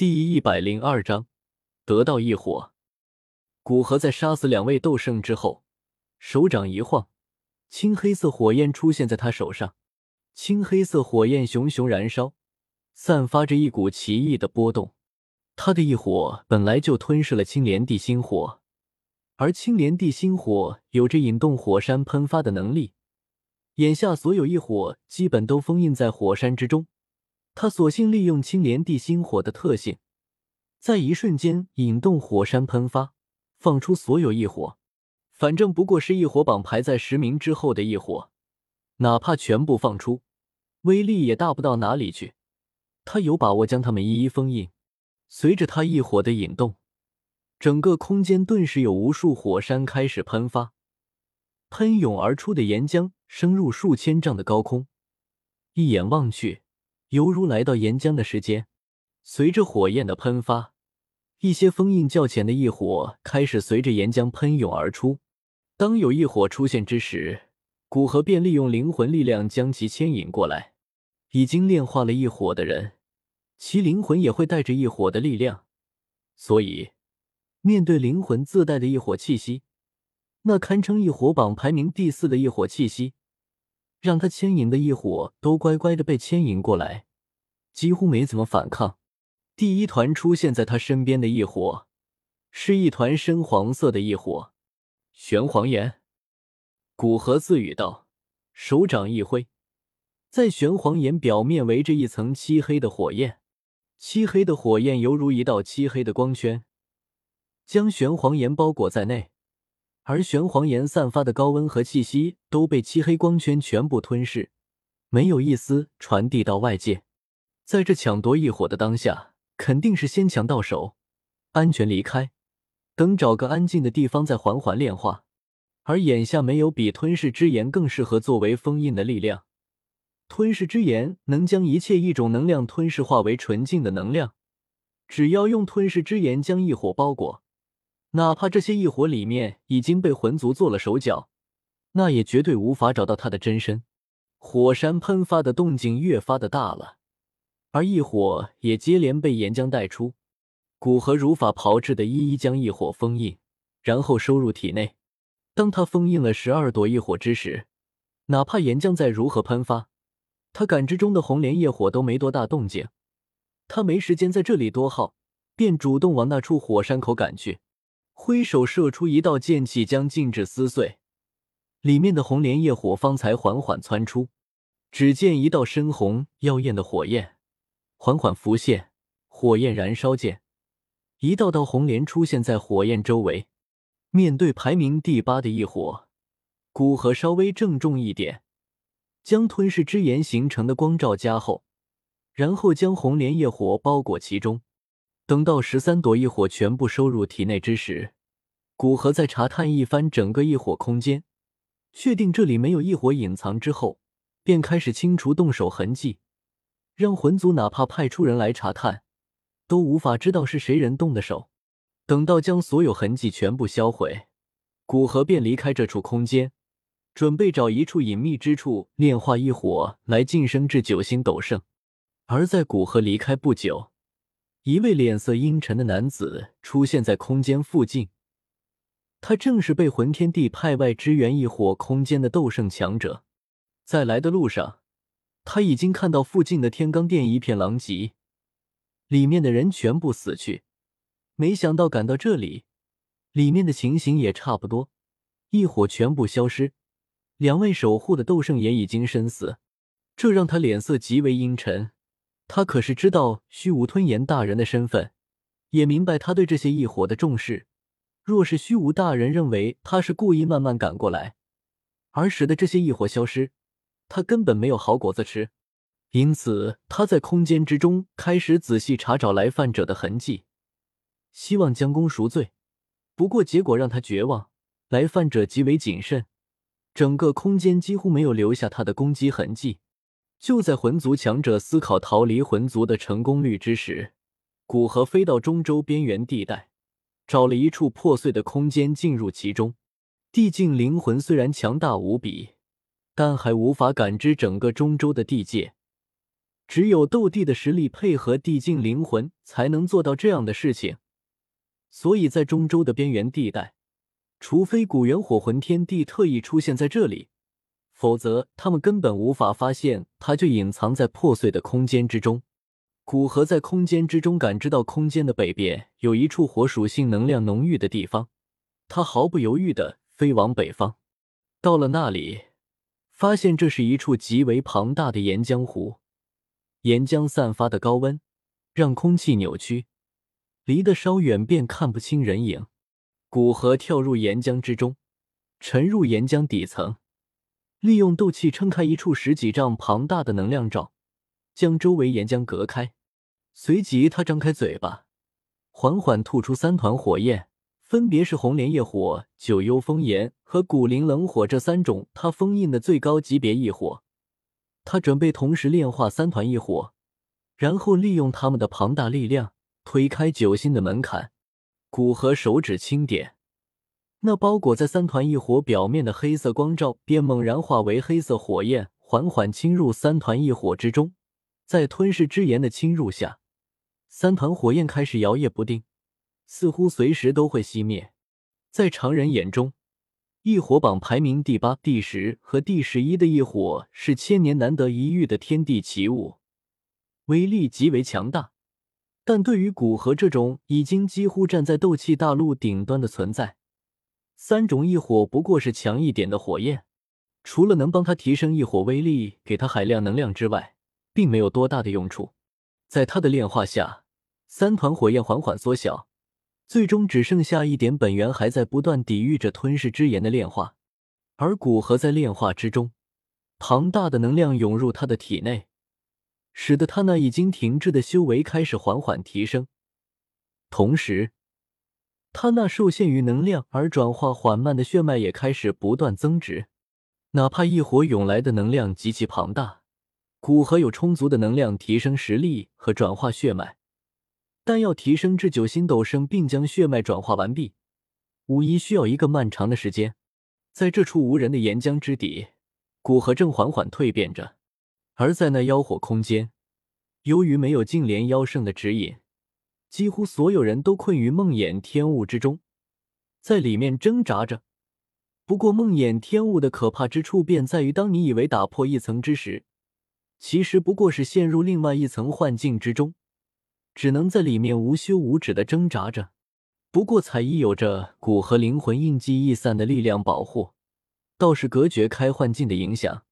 第一百零二章，得到异火。古河在杀死两位斗圣之后，手掌一晃，青黑色火焰出现在他手上。青黑色火焰熊熊燃烧，散发着一股奇异的波动。他的异火本来就吞噬了青莲地心火，而青莲地心火有着引动火山喷发的能力。眼下所有异火基本都封印在火山之中。他索性利用青莲地心火的特性，在一瞬间引动火山喷发，放出所有异火。反正不过是异火榜排在十名之后的异火，哪怕全部放出，威力也大不到哪里去。他有把握将他们一一封印。随着他异火的引动，整个空间顿时有无数火山开始喷发，喷涌而出的岩浆升入数千丈的高空，一眼望去。犹如来到岩浆的时间，随着火焰的喷发，一些封印较浅的异火开始随着岩浆喷涌而出。当有异火出现之时，古河便利用灵魂力量将其牵引过来。已经炼化了异火的人，其灵魂也会带着异火的力量，所以面对灵魂自带的异火气息，那堪称异火榜排名第四的异火气息。让他牵引的异火都乖乖的被牵引过来，几乎没怎么反抗。第一团出现在他身边的异火，是一团深黄色的异火，玄黄岩。古河自语道，手掌一挥，在玄黄岩表面围着一层漆黑的火焰，漆黑的火焰犹如一道漆黑的光圈，将玄黄岩包裹在内。而玄黄岩散发的高温和气息都被漆黑光圈全部吞噬，没有一丝传递到外界。在这抢夺异火的当下，肯定是先抢到手，安全离开，等找个安静的地方再缓缓炼化。而眼下没有比吞噬之炎更适合作为封印的力量。吞噬之炎能将一切异种能量吞噬化为纯净的能量，只要用吞噬之炎将异火包裹。哪怕这些异火里面已经被魂族做了手脚，那也绝对无法找到他的真身。火山喷发的动静越发的大了，而异火也接连被岩浆带出。古河如法炮制的一一将异火封印，然后收入体内。当他封印了十二朵异火之时，哪怕岩浆再如何喷发，他感知中的红莲业火都没多大动静。他没时间在这里多耗，便主动往那处火山口赶去。挥手射出一道剑气，将禁制撕碎。里面的红莲业火方才缓缓窜出。只见一道深红耀艳的火焰缓缓浮现，火焰燃烧间，一道道红莲出现在火焰周围。面对排名第八的异火，古河稍微郑重一点，将吞噬之炎形成的光照加厚，然后将红莲业火包裹其中。等到十三朵异火全部收入体内之时，古河在查探一番整个异火空间，确定这里没有异火隐藏之后，便开始清除动手痕迹，让魂族哪怕派出人来查探，都无法知道是谁人动的手。等到将所有痕迹全部销毁，古河便离开这处空间，准备找一处隐秘之处炼化异火来晋升至九星斗圣。而在古河离开不久。一位脸色阴沉的男子出现在空间附近，他正是被魂天帝派外支援异火空间的斗圣强者。在来的路上，他已经看到附近的天罡殿一片狼藉，里面的人全部死去。没想到赶到这里，里面的情形也差不多，异火全部消失，两位守护的斗圣也已经身死，这让他脸色极为阴沉。他可是知道虚无吞炎大人的身份，也明白他对这些异火的重视。若是虚无大人认为他是故意慢慢赶过来，而使得这些异火消失，他根本没有好果子吃。因此，他在空间之中开始仔细查找来犯者的痕迹，希望将功赎罪。不过，结果让他绝望。来犯者极为谨慎，整个空间几乎没有留下他的攻击痕迹。就在魂族强者思考逃离魂族的成功率之时，古河飞到中州边缘地带，找了一处破碎的空间进入其中。地境灵魂虽然强大无比，但还无法感知整个中州的地界，只有斗帝的实力配合地境灵魂，才能做到这样的事情。所以在中州的边缘地带，除非古猿火魂天帝特意出现在这里，否则他们根本无法发现他就隐藏在破碎的空间之中。古河在空间之中感知到空间的北边有一处火属性能量浓郁的地方，他毫不犹豫的飞往北方。到了那里，发现这是一处极为庞大的岩浆湖。岩浆散发的高温让空气扭曲，离得稍远便看不清人影。古河跳入岩浆之中，沉入岩浆底层，利用斗气撑开一处十几丈庞大的能量罩，将周围岩浆隔开。随即，他张开嘴巴，缓缓吐出三团火焰，分别是红莲业火、九幽风炎和古灵冷火这三种他封印的最高级别异火。他准备同时炼化三团异火，然后利用他们的庞大力量推开九星的门槛。古河手指轻点，那包裹在三团异火表面的黑色光罩便猛然化为黑色火焰，缓缓侵入三团异火之中。在吞噬之炎的侵入下，三团火焰开始摇曳不定，似乎随时都会熄灭。在常人眼中，异火榜排名第八、第十和第十一的异火是千年难得一遇的天地奇物，威力极为强大。但对于古河这种已经几乎站在斗气大陆顶端的存在，三种异火不过是强一点的火焰，除了能帮他提升异火威力，给他海量能量之外，并没有多大的用处。在他的炼化下，三团火焰缓缓缩小。最终只剩下一点本源还在不断抵御着吞噬之炎的炼化，而古河在炼化之中，庞大的能量涌入他的体内，使得他那已经停滞的修为开始缓缓提升。同时，他那受限于能量而转化缓慢的血脉也开始不断增值。哪怕异火涌来的能量极其庞大，古河有充足的能量提升实力和转化血脉。但要提升至九星斗圣，并将血脉转化完毕，无疑需要一个漫长的时间。在这处无人的岩浆之底，古河正缓缓蜕变着。而在那妖火空间，由于没有净莲妖圣的指引，几乎所有人都困于梦魇天雾之中，在里面挣扎着。不过，梦魇天雾的可怕之处便在于，当你以为打破一层之时，其实不过是陷入另外一层幻境之中。只能在里面无休无止的挣扎着。不过彩衣有着骨和灵魂印记易散的力量保护，倒是隔绝开幻境的影响。